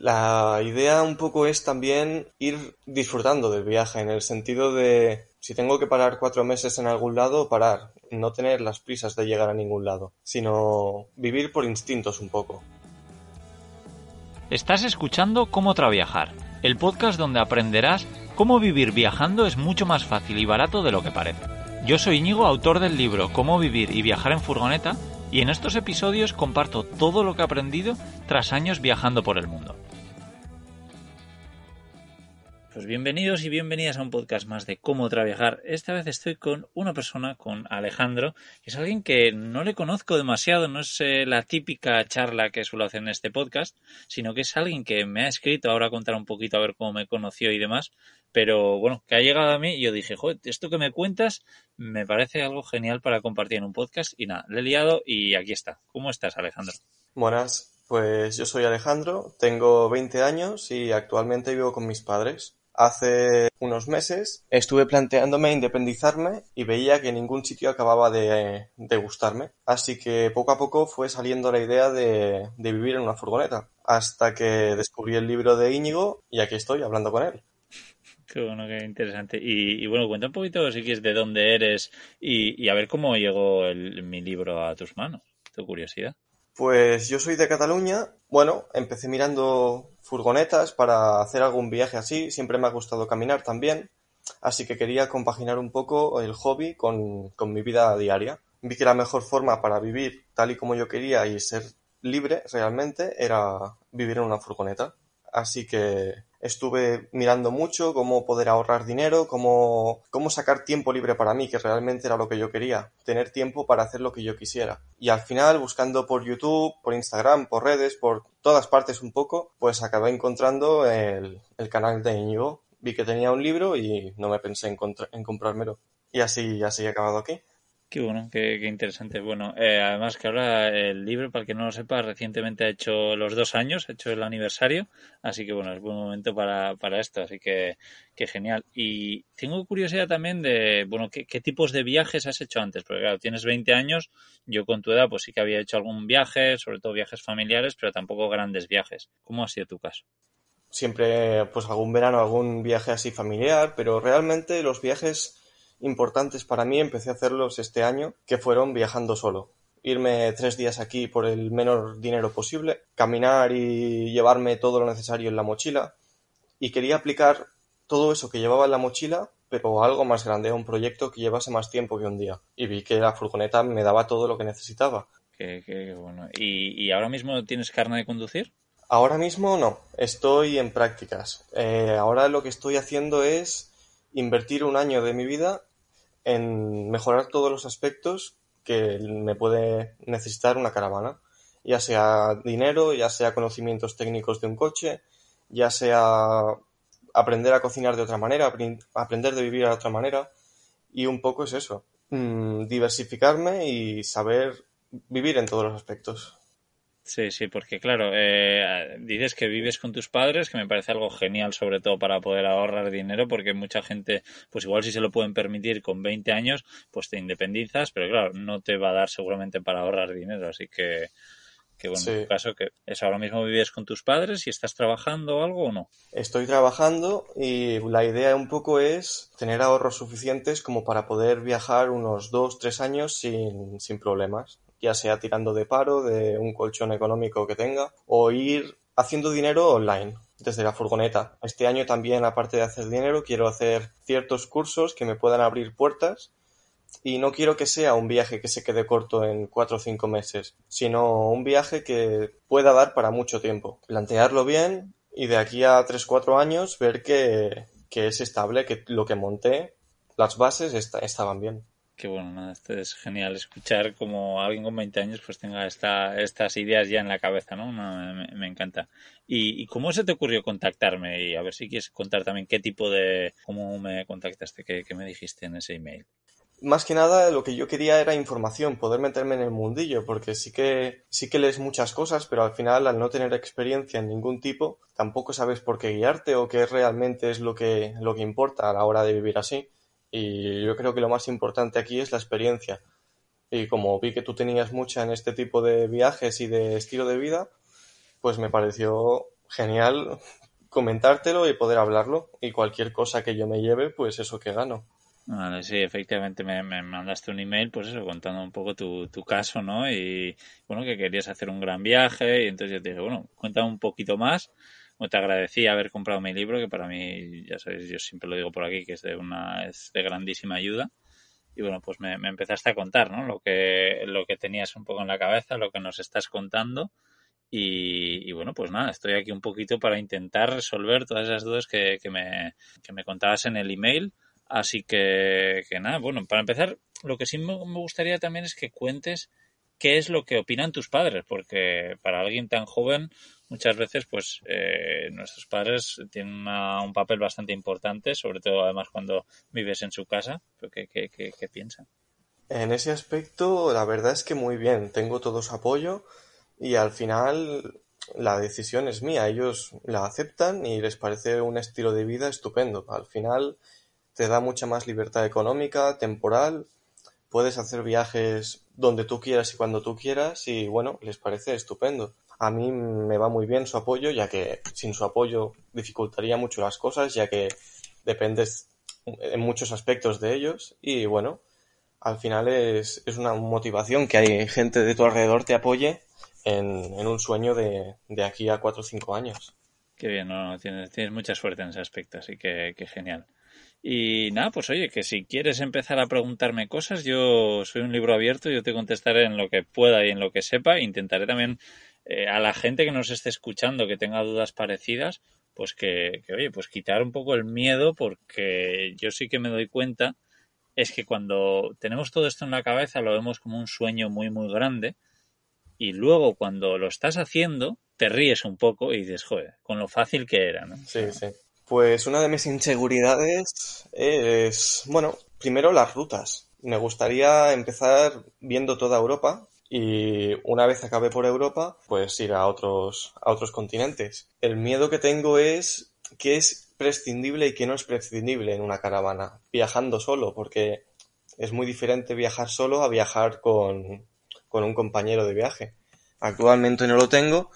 La idea un poco es también ir disfrutando del viaje, en el sentido de si tengo que parar cuatro meses en algún lado, parar, no tener las prisas de llegar a ningún lado, sino vivir por instintos un poco. Estás escuchando Cómo Traviajar, el podcast donde aprenderás cómo vivir viajando es mucho más fácil y barato de lo que parece. Yo soy Íñigo, autor del libro Cómo vivir y viajar en furgoneta, y en estos episodios comparto todo lo que he aprendido tras años viajando por el mundo. Pues bienvenidos y bienvenidas a un podcast más de cómo trabajar. Esta vez estoy con una persona, con Alejandro, que es alguien que no le conozco demasiado, no es eh, la típica charla que suelo hacer en este podcast, sino que es alguien que me ha escrito, ahora contar un poquito a ver cómo me conoció y demás, pero bueno, que ha llegado a mí y yo dije, joder, esto que me cuentas me parece algo genial para compartir en un podcast y nada, le he liado y aquí está. ¿Cómo estás, Alejandro? Buenas, pues yo soy Alejandro, tengo 20 años y actualmente vivo con mis padres. Hace unos meses estuve planteándome independizarme y veía que ningún sitio acababa de, gustarme. Así que poco a poco fue saliendo la idea de, vivir en una furgoneta. Hasta que descubrí el libro de Íñigo y aquí estoy hablando con él. Qué bueno, qué interesante. Y, bueno, cuenta un poquito si quieres de dónde eres y, y a ver cómo llegó el, mi libro a tus manos. Tu curiosidad. Pues yo soy de Cataluña. Bueno, empecé mirando furgonetas para hacer algún viaje así. Siempre me ha gustado caminar también. Así que quería compaginar un poco el hobby con, con mi vida diaria. Vi que la mejor forma para vivir tal y como yo quería y ser libre realmente era vivir en una furgoneta. Así que estuve mirando mucho cómo poder ahorrar dinero, cómo, cómo sacar tiempo libre para mí, que realmente era lo que yo quería, tener tiempo para hacer lo que yo quisiera. Y al final, buscando por YouTube, por Instagram, por redes, por todas partes un poco, pues acabé encontrando el, el canal de Íñigo. Vi que tenía un libro y no me pensé en, en comprármelo. Y así, así he acabado aquí. Qué bueno, qué, interesante. Bueno, eh, además que ahora el libro, para el que no lo sepa, recientemente ha hecho los dos años, ha hecho el aniversario, así que bueno, es buen momento para, para esto, así que, que genial. Y tengo curiosidad también de, bueno, ¿qué, ¿qué, tipos de viajes has hecho antes? Porque claro, tienes 20 años, yo con tu edad pues sí que había hecho algún viaje, sobre todo viajes familiares, pero tampoco grandes viajes. ¿Cómo ha sido tu caso? Siempre, pues algún verano, algún viaje así familiar, pero realmente los viajes importantes para mí empecé a hacerlos este año, que fueron viajando solo. Irme tres días aquí por el menor dinero posible, caminar y llevarme todo lo necesario en la mochila. Y quería aplicar todo eso que llevaba en la mochila, pero algo más grande, a un proyecto que llevase más tiempo que un día. Y vi que la furgoneta me daba todo lo que necesitaba. Qué, qué bueno. ¿Y, ¿Y, ahora mismo tienes carne de conducir? Ahora mismo no, estoy en prácticas. Eh, ahora lo que estoy haciendo es invertir un año de mi vida en mejorar todos los aspectos que me puede necesitar una caravana, ya sea dinero, ya sea conocimientos técnicos de un coche, ya sea aprender a cocinar de otra manera, aprender de vivir de otra manera, y un poco es eso, mm, diversificarme y saber vivir en todos los aspectos. Sí, sí, porque claro, eh, dices que vives con tus padres, que me parece algo genial, sobre todo para poder ahorrar dinero, porque mucha gente, pues igual si se lo pueden permitir con 20 años, pues te independizas, pero claro, no te va a dar seguramente para ahorrar dinero, así que, que bueno, sí. en tu caso, que es ahora mismo vives con tus padres y estás trabajando o algo o no? Estoy trabajando y la idea un poco es tener ahorros suficientes como para poder viajar unos dos, tres años sin, sin problemas ya sea tirando de paro, de un colchón económico que tenga, o ir haciendo dinero online desde la furgoneta. Este año también, aparte de hacer dinero, quiero hacer ciertos cursos que me puedan abrir puertas y no quiero que sea un viaje que se quede corto en cuatro o cinco meses, sino un viaje que pueda dar para mucho tiempo. Plantearlo bien y de aquí a tres, cuatro años ver que, que es estable, que lo que monté, las bases está, estaban bien. Qué bueno, nada, esto es genial escuchar como alguien con 20 años pues tenga esta, estas ideas ya en la cabeza, ¿no? me, encanta. ¿Y, cómo se te ocurrió contactarme? Y a ver si quieres contar también qué tipo de... ¿Cómo me contactaste? ¿Qué, qué me dijiste en ese email? Más que nada lo que yo quería era información, poder meterme en el mundillo, porque sí que, sí que lees muchas cosas, pero al final al no tener experiencia en ningún tipo, tampoco sabes por qué guiarte o qué realmente es lo que, lo que importa a la hora de vivir así. Y yo creo que lo más importante aquí es la experiencia. Y como vi que tú tenías mucha en este tipo de viajes y de estilo de vida, pues me pareció genial comentártelo y poder hablarlo. Y cualquier cosa que yo me lleve, pues eso que gano. Vale, sí, efectivamente me, mandaste un email, pues eso, contando un poco tu, tu caso, ¿no? Y bueno, que querías hacer un gran viaje y entonces yo te dije, bueno, cuéntame un poquito más te agradecí haber comprado mi libro, que para mí, ya sabéis, yo siempre lo digo por aquí, que es de una, es de grandísima ayuda. Y bueno, pues me, empezaste a contar, ¿no? Lo que, lo que tenías un poco en la cabeza, lo que nos estás contando. Y, bueno, pues nada, estoy aquí un poquito para intentar resolver todas esas dudas que, que, me, que me contabas en el email. Así que, que nada, bueno, para empezar, lo que sí me gustaría también es que cuentes qué es lo que opinan tus padres, porque para alguien tan joven muchas veces pues eh, nuestros padres tienen un papel bastante importante, sobre todo además cuando vives en su casa. ¿Qué, qué, qué, piensan? En ese aspecto, la verdad es que muy bien, tengo todo su apoyo y al final la decisión es mía, ellos la aceptan y les parece un estilo de vida estupendo. Al final te da mucha más libertad económica, temporal, puedes hacer viajes donde tú quieras y cuando tú quieras y bueno, les parece estupendo. A mí me va muy bien su apoyo, ya que sin su apoyo dificultaría mucho las cosas, ya que dependes en muchos aspectos de ellos. Y bueno, al final es, es una motivación que hay gente de tu alrededor te apoye en, en un sueño de, de, aquí a cuatro o cinco años. Qué bien, tienes, tienes mucha suerte en ese aspecto, así que, que genial. Y nada, pues oye, que si quieres empezar a preguntarme cosas, yo soy un libro abierto, yo te contestaré en lo que pueda y en lo que sepa. Intentaré también eh, a la gente que nos esté escuchando, que tenga dudas parecidas, pues que, oye, pues quitar un poco el miedo, porque yo sí que me doy cuenta, es que cuando tenemos todo esto en la cabeza lo vemos como un sueño muy, muy grande, y luego cuando lo estás haciendo, te ríes un poco y dices, joder, con lo fácil que era, ¿no? Sí, sí. Pues una de mis inseguridades es, bueno, primero las rutas. Me gustaría empezar viendo toda Europa, y una vez acabe por Europa, pues ir a otros, a otros continentes. El miedo que tengo es que es prescindible y que no es prescindible en una caravana, viajando solo, porque es muy diferente viajar solo a viajar con, con un compañero de viaje. Actualmente no lo tengo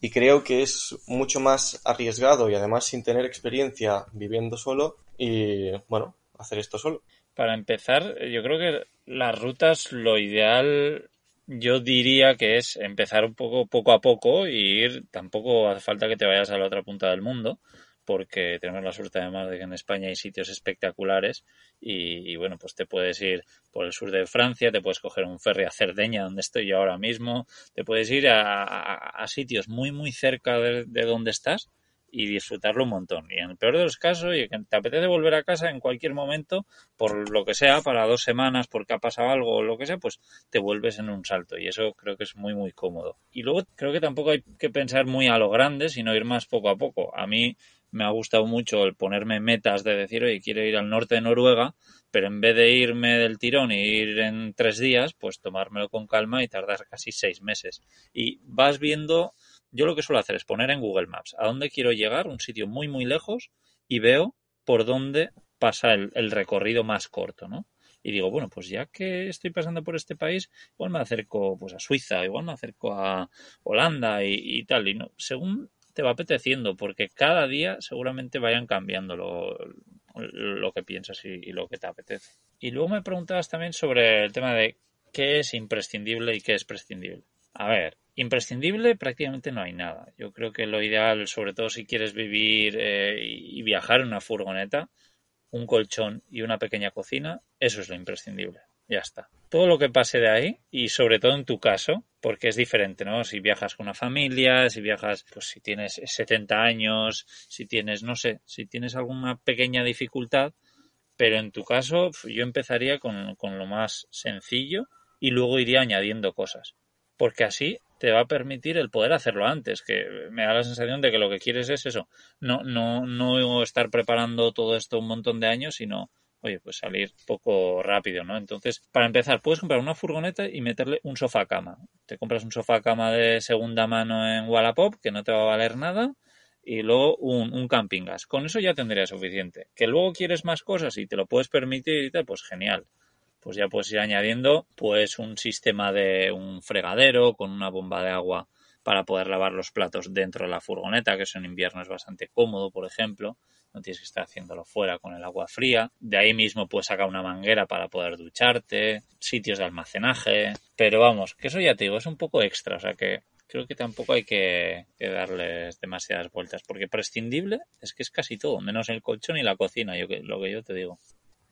y creo que es mucho más arriesgado y además sin tener experiencia viviendo solo y bueno, hacer esto solo. Para empezar, yo creo que las rutas lo ideal yo diría que es empezar un poco poco a poco y ir, tampoco hace falta que te vayas a la otra punta del mundo, porque tenemos la suerte además de que en España hay sitios espectaculares y, bueno, pues te puedes ir por el sur de Francia, te puedes coger un ferry a Cerdeña, donde estoy yo ahora mismo, te puedes ir a, sitios muy, muy cerca de donde estás y disfrutarlo un montón. Y en el peor de los casos, y que te apetece volver a casa en cualquier momento, por lo que sea, para dos semanas, porque ha pasado algo o lo que sea, pues te vuelves en un salto. Y eso creo que es muy, muy cómodo. Y luego creo que tampoco hay que pensar muy a lo grande, sino ir más poco a poco. A mí me ha gustado mucho el ponerme metas de decir, oye, quiero ir al norte de Noruega, pero en vez de irme del tirón y ir en tres días, pues tomármelo con calma y tardar casi seis meses. Y vas viendo yo lo que suelo hacer es poner en Google Maps a dónde quiero llegar, un sitio muy, muy lejos, y veo por dónde pasa el, recorrido más corto, ¿no? Y digo, bueno, pues ya que estoy pasando por este país, igual me acerco pues a Suiza, igual me acerco a Holanda y, tal, y no, según te va apeteciendo, porque cada día seguramente vayan cambiando lo, lo que piensas y, y, lo que te apetece. Y luego me preguntabas también sobre el tema de qué es imprescindible y qué es prescindible. A ver, imprescindible prácticamente no hay nada. Yo creo que lo ideal, sobre todo si quieres vivir eh, y viajar en una furgoneta, un colchón y una pequeña cocina, eso es lo imprescindible. Ya está. Todo lo que pase de ahí, y sobre todo en tu caso, porque es diferente, ¿no? Si viajas con una familia, si viajas, pues si tienes 70 años, si tienes, no sé, si tienes alguna pequeña dificultad, Pero en tu caso, yo empezaría con, con lo más sencillo y luego iría añadiendo cosas. Porque así te va a permitir el poder hacerlo antes, que me da la sensación de que lo que quieres es eso, no, no, no estar preparando todo esto un montón de años, sino oye, pues salir poco rápido, ¿no? Entonces, para empezar, puedes comprar una furgoneta y meterle un sofá cama. Te compras un sofá cama de segunda mano en Wallapop, que no te va a valer nada, y luego un, un camping gas. Con eso ya tendría suficiente. Que luego quieres más cosas y te lo puedes permitir y tal, pues genial. Pues ya puedes ir añadiendo pues un sistema de un fregadero con una bomba de agua para poder lavar los platos dentro de la furgoneta, que eso en invierno es bastante cómodo, por ejemplo no tienes que estar haciéndolo fuera con el agua fría. De ahí mismo puedes sacar una manguera para poder ducharte, sitios de almacenaje, pero vamos, que eso ya te digo, es un poco extra, o sea que creo que tampoco hay que, darles demasiadas vueltas, porque prescindible es que es casi todo, menos el colchón y la cocina, yo, lo que yo te digo.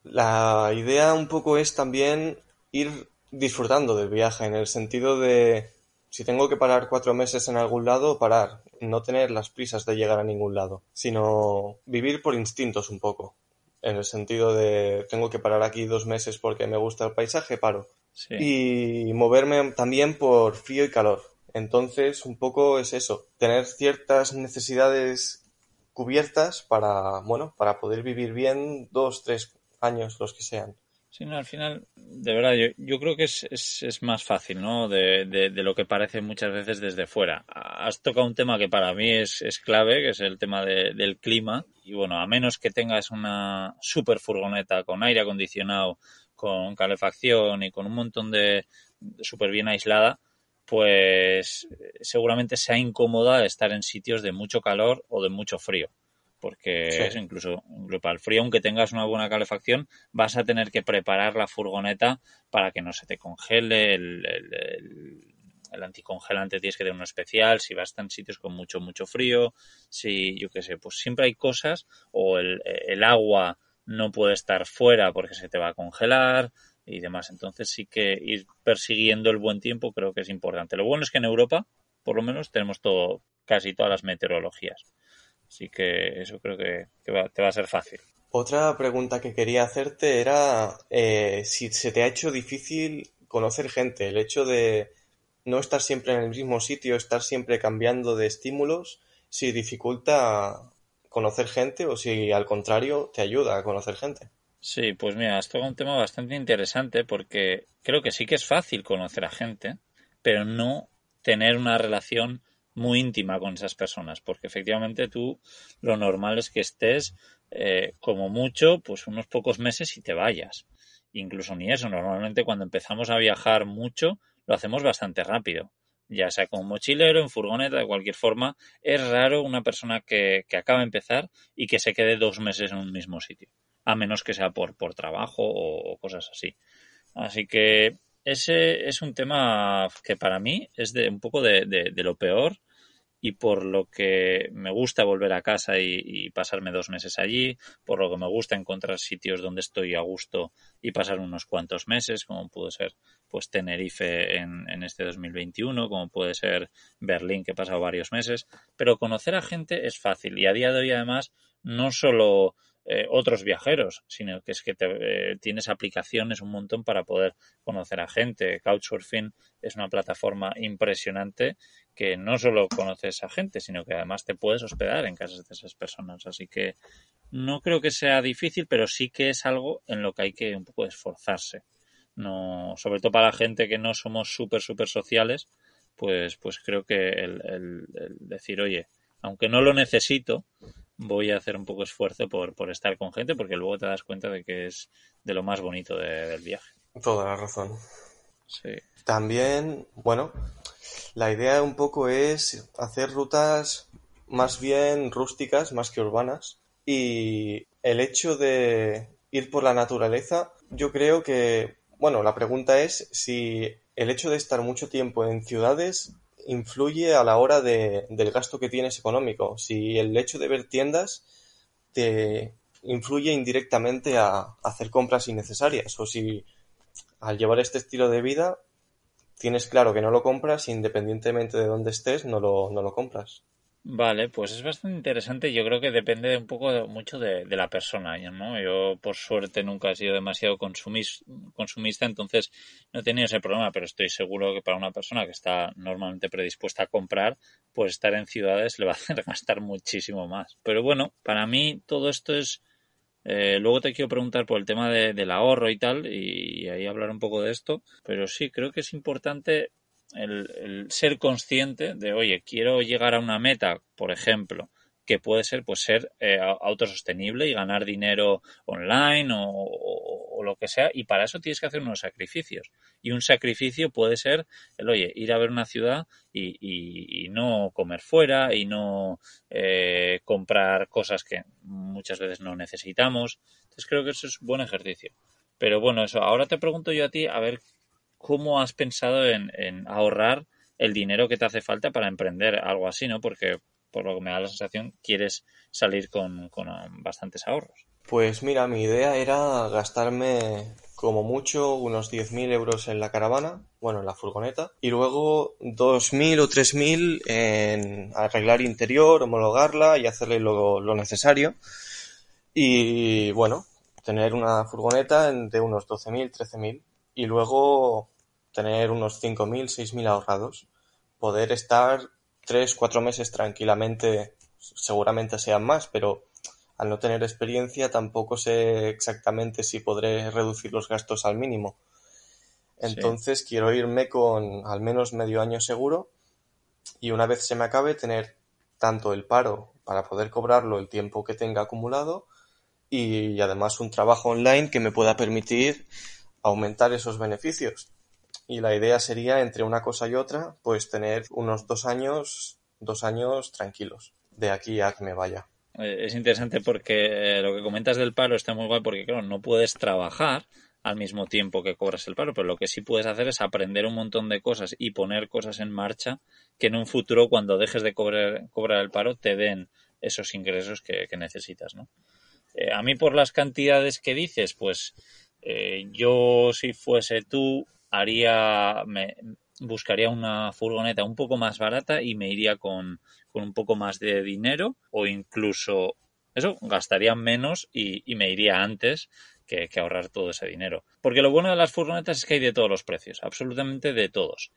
La idea un poco es también ir disfrutando del viaje, en el sentido de si tengo que parar cuatro meses en algún lado, parar, no tener las prisas de llegar a ningún lado, sino vivir por instintos un poco. En el sentido de tengo que parar aquí dos meses porque me gusta el paisaje, paro. Y moverme también por frío y calor. Entonces, un poco es eso, tener ciertas necesidades cubiertas para, bueno, para poder vivir bien dos, tres años, los que sean. No, al final, de verdad, yo, yo creo que es, es, más fácil, ¿no? De, de, lo que parece muchas veces desde fuera. Has tocado un tema que para mí es, es clave, que es el tema de, del clima. Y bueno, a menos que tengas una super furgoneta con aire acondicionado, con calefacción y con un montón de, súper bien aislada, pues seguramente sea incómoda estar en sitios de mucho calor o de mucho frío porque incluso, para el frío, aunque tengas una buena calefacción, vas a tener que preparar la furgoneta para que no se te congele el, el, anticongelante tienes que tener uno especial, si vas a en sitios con mucho, mucho frío, si, yo qué sé, pues siempre hay cosas, o el, el agua no puede estar fuera porque se te va a congelar y demás. Entonces sí que ir persiguiendo el buen tiempo creo que es importante. Lo bueno es que en Europa, por lo menos, tenemos todo, casi todas las meteorologías. Así que eso creo que, te va a ser fácil. Otra pregunta que quería hacerte era eh, si se te ha hecho difícil conocer gente, el hecho de no estar siempre en el mismo sitio, estar siempre cambiando de estímulos, si dificulta conocer gente o si al contrario te ayuda a conocer gente. Sí, pues mira, esto es un tema bastante interesante porque creo que sí que es fácil conocer a gente, pero no tener una relación muy íntima con esas personas, porque efectivamente tú lo normal es que estés eh, como mucho, pues unos pocos meses y te vayas. Incluso ni eso, normalmente cuando empezamos a viajar mucho, lo hacemos bastante rápido. Ya sea como mochilero, en furgoneta, de cualquier forma, es raro una persona que, que acaba de empezar y que se quede dos meses en un mismo sitio, a menos que sea por, por trabajo o, cosas así. Así que ese es un tema que para mí es de un poco de, de lo peor y por lo que me gusta volver a casa y, pasarme dos meses allí, por lo que me gusta encontrar sitios donde estoy a gusto y pasar unos cuantos meses, como puede ser pues Tenerife en, en este 2021, como puede ser Berlín, que he pasado varios meses, pero conocer a gente es fácil y a día de hoy además no solo eh, otros viajeros, sino que es que te, eh, tienes aplicaciones un montón para poder conocer a gente. Couchsurfing es una plataforma impresionante que no solo conoces a gente, sino que además te puedes hospedar en casas de esas personas. Así que no creo que sea difícil, pero sí que es algo en lo que hay que un poco esforzarse. No, sobre todo para la gente que no somos súper, súper sociales, pues, pues creo que el, el decir, oye, aunque no lo necesito, voy a hacer un poco de esfuerzo por, por estar con gente porque luego te das cuenta de que es de lo más bonito del viaje. Toda la razón. Sí. También, bueno, la idea un poco es hacer rutas más bien rústicas, más que urbanas. Y el hecho de ir por la naturaleza, yo creo que, bueno, la pregunta es si el hecho de estar mucho tiempo en ciudades influye a la hora de, del gasto que tienes económico. Si el hecho de ver tiendas te influye indirectamente a hacer compras innecesarias o si al llevar este estilo de vida tienes claro que no lo compras independientemente de dónde estés, no lo, no lo compras. Vale, pues es bastante interesante. Yo creo que depende un poco mucho de, la persona, ¿no? Yo, por suerte, nunca he sido demasiado consumista, entonces no he tenido ese problema, pero estoy seguro que para una persona que está normalmente predispuesta a comprar, pues estar en ciudades le va a hacer gastar muchísimo más. Pero bueno, para mí todo esto es... Eh, luego te quiero preguntar por el tema del ahorro y tal, y ahí hablar un poco de esto, pero sí, creo que es importante el, ser consciente de, oye, quiero llegar a una meta, por ejemplo, que puede ser pues ser eh, autosostenible y ganar dinero online o, lo que sea y para eso tienes que hacer unos sacrificios. Y un sacrificio puede ser el oye ir a ver una ciudad y, no comer fuera y no eh, comprar cosas que muchas veces no necesitamos. Entonces creo que eso es buen ejercicio. Pero bueno eso ahora te pregunto yo a ti a ver ¿cómo has pensado en, ahorrar el dinero que te hace falta para emprender algo así, ¿no? Porque por lo que me da la sensación, quieres salir con, um, bastantes ahorros. Pues mira, mi idea era gastarme como mucho unos 10.000 euros en la caravana, bueno, en la furgoneta, y luego 2.000 o 3.000 en arreglar interior, homologarla y hacerle lo, lo necesario. Y bueno, tener una furgoneta de unos 12.000, 13.000. Y luego tener unos 5.000, 6.000 ahorrados, poder estar 3, 4 meses tranquilamente, seguramente sean más, pero al no tener experiencia tampoco sé exactamente si podré reducir los gastos al mínimo. Entonces quiero irme con al menos medio año seguro y una vez se me acabe tener tanto el paro para poder cobrarlo el tiempo que tenga acumulado y además un trabajo online que me pueda permitir aumentar esos beneficios y la idea sería entre una cosa y otra pues tener unos dos años dos años tranquilos de aquí a que me vaya eh, es interesante porque eh, lo que comentas del paro está muy guay porque claro no puedes trabajar al mismo tiempo que cobras el paro, pero lo que sí puedes hacer es aprender un montón de cosas y poner cosas en marcha que en un futuro, cuando dejes de cobrar, cobrar el paro, te den esos ingresos que, necesitas, ¿no? Eh, a mí, por las cantidades que dices, pues yo, si fuese tú, haría, me, buscaría una furgoneta un poco más barata y me iría con, un poco más de dinero o incluso eso, gastaría menos y, me iría antes que, ahorrar todo ese dinero. Porque lo bueno de las furgonetas es que hay de todos los precios, absolutamente de todos.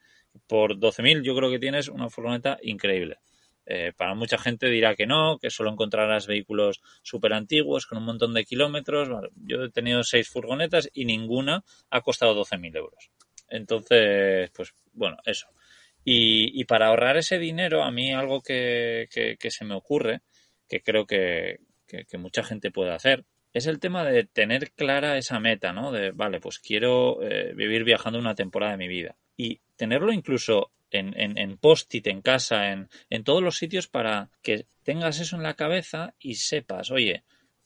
Por 12.000 yo creo que tienes una furgoneta increíble. Eh, para mucha gente dirá que no, que solo encontrarás vehículos súper antiguos con un montón de kilómetros. yo he tenido seis furgonetas y ninguna ha costado 12.000 euros. Entonces, pues bueno, eso. Y, para ahorrar ese dinero, a mí algo que, se me ocurre, que creo que, mucha gente puede hacer, es el tema de tener clara esa meta, ¿no? De, vale, pues quiero eh, vivir viajando una temporada de mi vida. Y tenerlo incluso en, en, en post-it, en casa, en, en todos los sitios para que tengas eso en la cabeza y sepas, oye,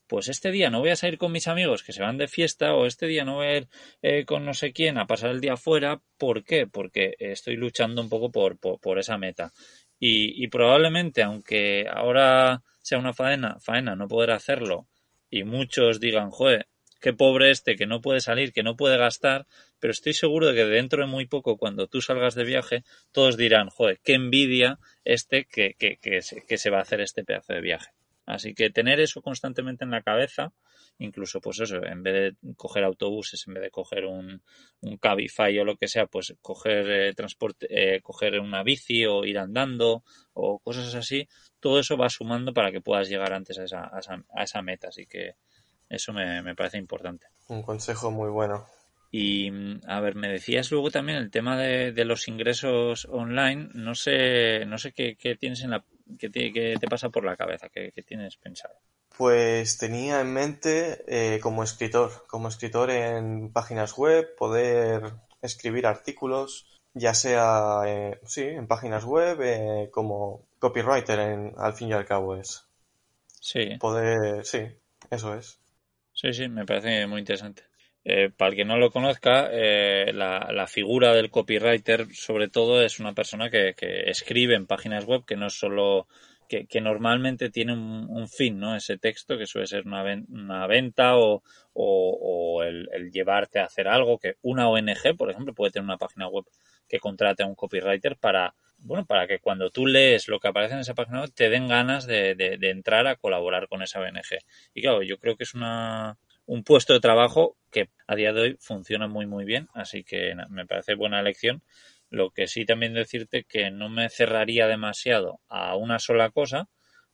pues este día no voy a salir con mis amigos que se van de fiesta o este día no voy a ir eh, con no sé quién a pasar el día afuera. ¿Por qué? Porque estoy luchando un poco por, por, esa meta. Y, probablemente, aunque ahora sea una faena, faena no poder hacerlo y muchos digan, joder, qué pobre este que no puede salir, que no puede gastar, pero estoy seguro de que dentro de muy poco, cuando tú salgas de viaje, todos dirán, joder, qué envidia este que, que, que, que se va a hacer este pedazo de viaje. Así que tener eso constantemente en la cabeza, incluso pues eso, en vez de coger autobuses, en vez de coger un, un Cabify o lo que sea, pues coger eh, transporte, eh, coger una bici o ir andando o cosas así, todo eso va sumando para que puedas llegar antes a esa, a esa, meta. Así que eso me, me parece importante. Un consejo muy bueno. Y a ver, me decías luego también el tema de, de los ingresos online. No sé, no sé qué, qué tienes en la, qué te, te pasa por la cabeza, qué, qué, tienes pensado. Pues tenía en mente eh, como escritor, como escritor en páginas web, poder escribir artículos, ya sea, eh, sí, en páginas web, eh, como copywriter, en, al fin y al cabo es. Sí. Poder, sí, eso es. Sí, sí, me parece muy interesante. Eh, para el que no lo conozca, eh, la, figura del copywriter, sobre todo, es una persona que, escribe en páginas web que no solo. que, normalmente tiene un, fin, ¿no? Ese texto que suele ser una, venta o, el, llevarte a hacer algo que una ONG, por ejemplo, puede tener una página web que contrate a un copywriter para bueno, para que cuando tú lees lo que aparece en esa página web te den ganas de, de, entrar a colaborar con esa ONG. Y claro, yo creo que es una, un puesto de trabajo que a día de hoy funciona muy muy bien, así que me parece buena elección. Lo que sí también decirte que no me cerraría demasiado a una sola cosa,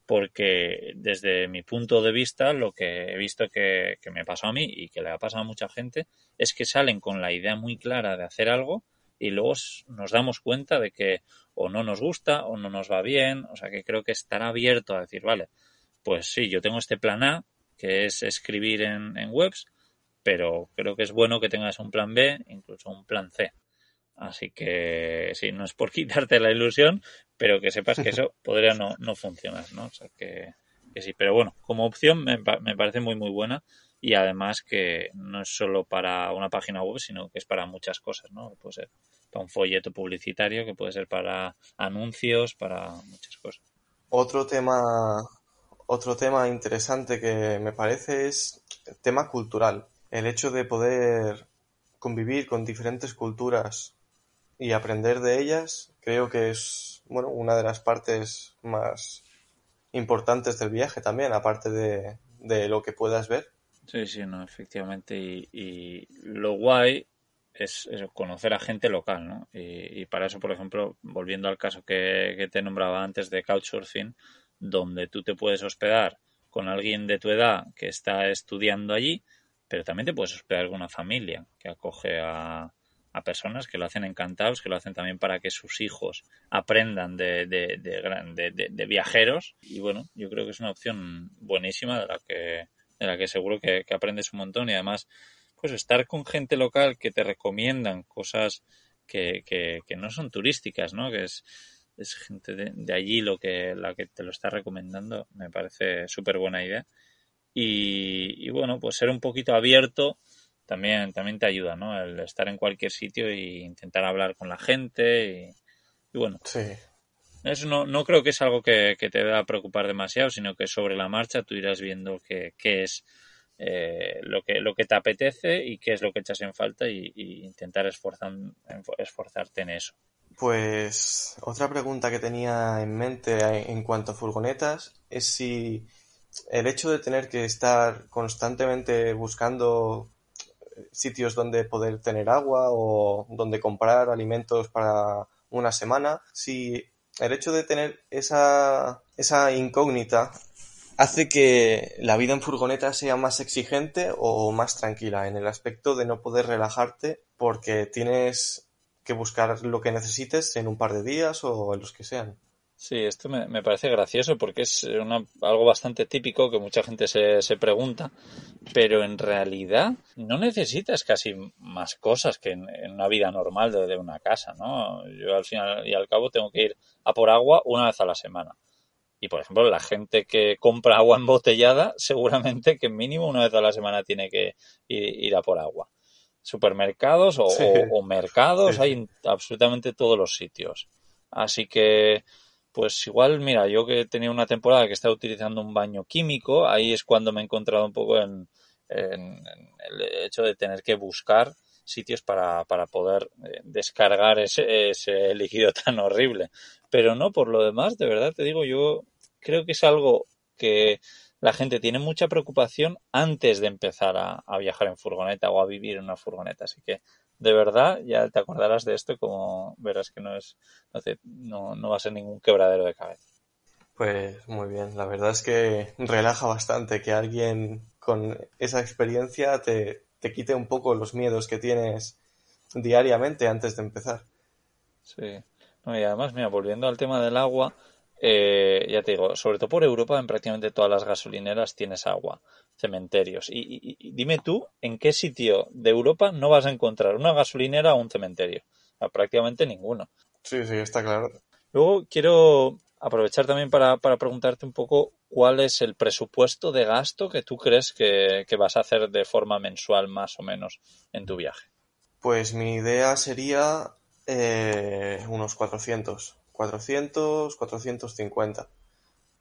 porque desde mi punto de vista lo que he visto que, que me pasado a mí y que le ha pasado a mucha gente es que salen con la idea muy clara de hacer algo y luego nos damos cuenta de que o no nos gusta o no nos va bien, o sea que creo que estar abierto a decir, vale, pues sí, yo tengo este plan A, que es escribir en, en webs, pero creo que es bueno que tengas un plan B, incluso un plan C. Así que sí, no es por quitarte la ilusión, pero que sepas que eso podría no, no funcionar, ¿no? O sea que, que sí, pero bueno, como opción me, me, parece muy muy buena y además que no es solo para una página web, sino que es para muchas cosas, ¿no? Puede ser para un folleto publicitario, que puede ser para anuncios, para muchas cosas. Otro tema, otro tema interesante que me parece es el tema cultural. El hecho de poder convivir con diferentes culturas y aprender de ellas, creo que es bueno, una de las partes más importantes del viaje también, aparte de, de lo que puedas ver. Sí, sí, no, efectivamente. Y, lo guay es, conocer a gente local, ¿no? Y, para eso, por ejemplo, volviendo al caso que, te nombraba antes de Couchsurfing, donde tú te puedes hospedar con alguien de tu edad que está estudiando allí, pero también te puedes hospedar con una familia que acoge a, a personas que lo hacen encantados, que lo hacen también para que sus hijos aprendan de, de, de, de, viajeros. Y bueno, yo creo que es una opción buenísima de la que la que seguro que, aprendes un montón y además pues estar con gente local que te recomiendan cosas que, que, no son turísticas, ¿no? Que es, es gente de, allí lo que, la que te lo está recomendando, me parece súper buena idea. Y, y, bueno, pues ser un poquito abierto también, también te ayuda, ¿no? El estar en cualquier sitio e intentar hablar con la gente y, y bueno. Sí. Eso no, no creo que es algo que, te va a preocupar demasiado, sino que sobre la marcha tú irás viendo qué, es eh, lo, que, lo que te apetece y qué es lo que echas en falta y, intentar esforzar, esforzarte en eso. Pues otra pregunta que tenía en mente en cuanto a furgonetas es si el hecho de tener que estar constantemente buscando sitios donde poder tener agua o donde comprar alimentos para una semana, si el hecho de tener esa, esa incógnita hace que la vida en furgoneta sea más exigente o más tranquila en el aspecto de no poder relajarte porque tienes que buscar lo que necesites en un par de días o en los que sean. Sí, esto me, parece gracioso porque es algo bastante típico que mucha gente se, se, pregunta, pero en realidad no necesitas casi más cosas que en, una vida normal de, una casa, ¿no? Yo al final y al cabo tengo que ir a por agua una vez a la semana. Y por ejemplo, la gente que compra agua embotellada, seguramente que mínimo una vez a la semana tiene que ir, a por agua. Supermercados o, mercados hay en absolutamente todos los sitios. Así que pues igual, mira, yo que tenía una temporada que estaba utilizando un baño químico, ahí es cuando me he encontrado un poco en, el hecho de tener que buscar sitios para, para poder eh, descargar ese, ese líquido tan horrible. Pero no, por lo demás, de verdad te digo, yo creo que es algo que la gente tiene mucha preocupación antes de empezar a, a, viajar en furgoneta o a vivir en una furgoneta. Así que de verdad, ya te acordarás de esto como verás que no es, no, no va a ser ningún quebradero de cabeza. Pues muy bien, la verdad es que relaja bastante que alguien con esa experiencia te, te quite un poco los miedos que tienes diariamente antes de empezar. Sí, y además, mira, volviendo al tema del agua, eh, ya te digo, sobre todo por Europa, en prácticamente todas las gasolineras tienes agua, cementerios. Y, dime tú, ¿en qué sitio de Europa no vas a encontrar una gasolinera o un cementerio? prácticamente ninguno. Sí, sí, está claro. Luego quiero aprovechar también para, preguntarte un poco cuál es el presupuesto de gasto que tú crees que, vas a hacer de forma mensual más o menos en tu viaje. Pues mi idea sería eh, unos 400. 400, 450.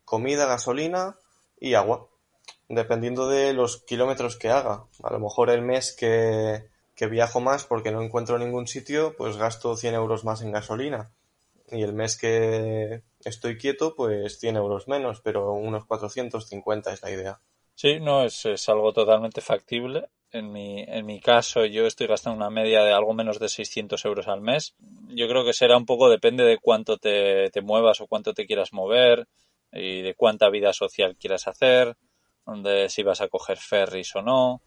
Comida, gasolina y agua, dependiendo de los kilómetros que haga. A lo mejor el mes que, que viajo más porque no encuentro ningún sitio, pues gasto 100 euros más en gasolina. y el mes que estoy quieto, pues 100 euros menos, pero unos 450 es la idea. Sí, no, es, es algo totalmente factible. En mi, en mi caso, yo estoy gastando una media de algo menos de 600 euros al mes. Yo creo que será un poco, depende de cuánto te, te muevas o cuánto te quieras mover y de cuánta vida social quieras hacer, donde si vas a coger ferries o no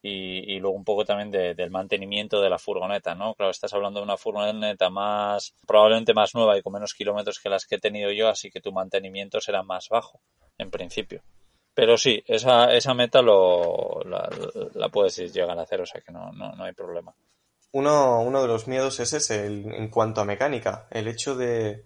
y, y luego un poco también de, del mantenimiento de la furgoneta, ¿no? Claro, estás hablando de una furgoneta más, probablemente más nueva y con menos kilómetros que las que he tenido yo, así que tu mantenimiento será más bajo, en principio. Pero sí, esa, esa meta lo, la, la puedes llegar a hacer, o sea que no, no, no hay problema. Uno, uno de los miedos es ese, el, en cuanto a mecánica, el hecho de,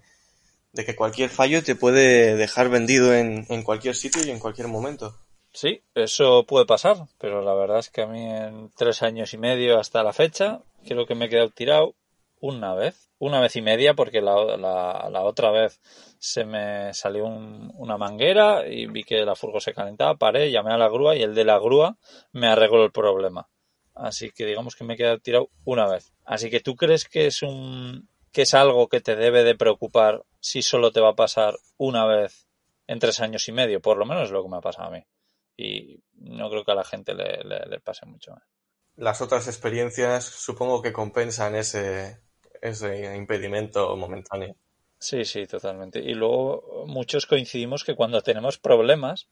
de que cualquier fallo te puede dejar vendido en, en cualquier sitio y en cualquier momento. Sí, eso puede pasar, pero la verdad es que a mí en tres años y medio hasta la fecha, creo que me he quedado tirado una vez, una vez y media, porque la, la, otra vez se me salió un, una manguera y vi que la furgo se calentaba, paré, llamé a la grúa y el de la grúa me arregló el problema. Así que digamos que me he quedado tirado una vez. Así que tú crees que es un que es algo que te debe de preocupar si solo te va a pasar una vez en tres años y medio, por lo menos es lo que me ha pasado a mí y no creo que a la gente le, pase mucho más. Las otras experiencias supongo que compensan ese, ese impedimento momentáneo. Sí, sí, totalmente. Y luego muchos coincidimos que cuando tenemos problemas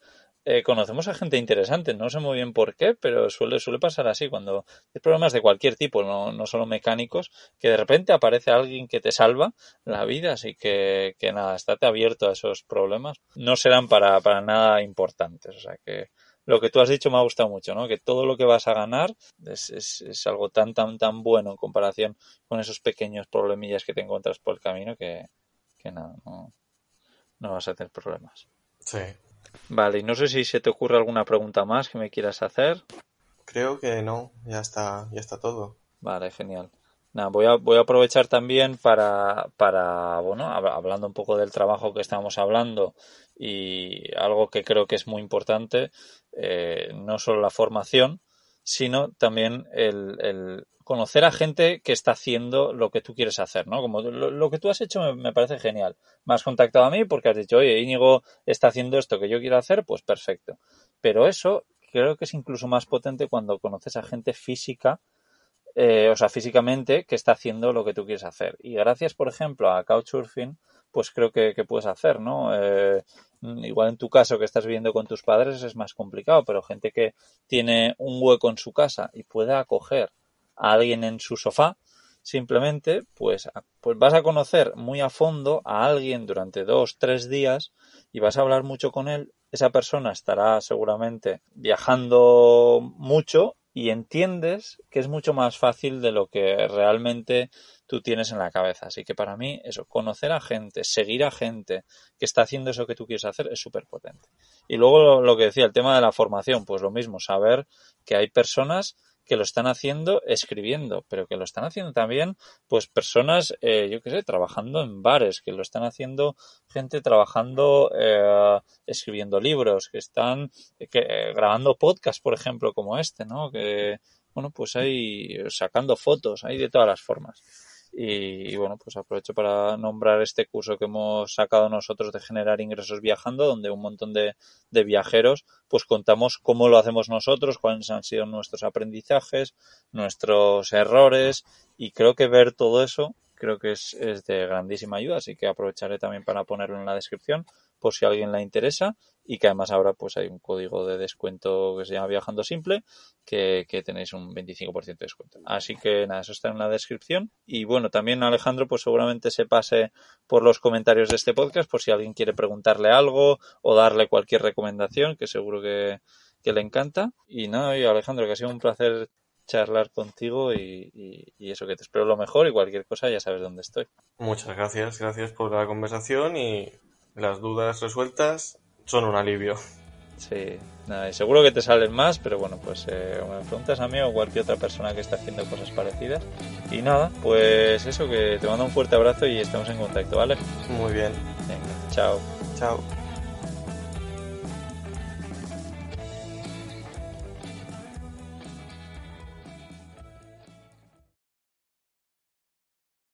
eh, conocemos a gente interesante. No sé muy bien por qué, pero suele, suele pasar así. Cuando hay problemas de cualquier tipo, no, no solo mecánicos, que de repente aparece alguien que te salva la vida. Así que, que nada, estate abierto a esos problemas. No serán para, para nada importantes. O sea que lo que tú has dicho me ha gustado mucho, ¿no? Que todo lo que vas a ganar es, es, es algo tan, tan, tan bueno en comparación con esos pequeños problemillas que te encuentras por el camino que, que nada, no, no vas a tener problemas. Sí. Vale, y no sé si se te ocurre alguna pregunta más que me quieras hacer. Creo que no, ya está, ya está todo. Vale, genial. Nada, voy a, voy a aprovechar también para, para, bueno, hablando un poco del trabajo que estamos hablando y algo que creo que es muy importante, eh, no solo la formación, sino también el, conocer a gente que está haciendo lo que tú quieres hacer, ¿no? Como lo, que tú has hecho me, me, parece genial. Me has contactado a mí porque has dicho, oye, Íñigo está haciendo esto que yo quiero hacer, pues perfecto. Pero eso creo que es incluso más potente cuando conoces a gente física, eh, o sea, físicamente, que está haciendo lo que tú quieres hacer. Y gracias, por ejemplo, a Couchsurfing, pues creo que, que puedes hacer, ¿no? Eh, igual en tu caso que estás viviendo con tus padres es más complicado, pero gente que tiene un hueco en su casa y puede acoger a alguien en su sofá, simplemente pues, pues vas a conocer muy a fondo a alguien durante dos, tres días y vas a hablar mucho con él. Esa persona estará seguramente viajando mucho y entiendes que es mucho más fácil de lo que realmente tú tienes en la cabeza. Así que para mí, eso, conocer a gente, seguir a gente que está haciendo eso que tú quieres hacer es súper potente. Y luego lo, que decía, el tema de la formación, pues lo mismo, saber que hay personas que lo están haciendo escribiendo, pero que lo están haciendo también, pues personas, eh, yo qué sé, trabajando en bares, que lo están haciendo gente trabajando, eh, escribiendo libros, que están eh, grabando podcasts, por ejemplo, como este, ¿no? Que, bueno, pues hay sacando fotos, hay de todas las formas. Y, bueno, pues aprovecho para nombrar este curso que hemos sacado nosotros de generar ingresos viajando, donde un montón de, de, viajeros pues contamos cómo lo hacemos nosotros, cuáles han sido nuestros aprendizajes, nuestros errores y creo que ver todo eso creo que es, es de grandísima ayuda, así que aprovecharé también para ponerlo en la descripción por si alguien le interesa y que además ahora pues hay un código de descuento que se llama Viajando Simple que, que tenéis un 25% de descuento. Así que nada, eso está en la descripción y bueno, también Alejandro pues seguramente se pase por los comentarios de este podcast por si alguien quiere preguntarle algo o darle cualquier recomendación que seguro que, le encanta y nada, y Alejandro que ha sido un placer charlar contigo y, y, eso, que te espero lo mejor y cualquier cosa ya sabes dónde estoy. Muchas gracias, gracias por la conversación y las dudas resueltas son un alivio. Sí, nada, y seguro que te salen más, pero bueno, pues eh, me preguntas a mí o cualquier otra persona que está haciendo cosas parecidas. Y nada, pues eso, que te mando un fuerte abrazo y estamos en contacto, ¿vale? Muy bien. Venga, chao. Chao.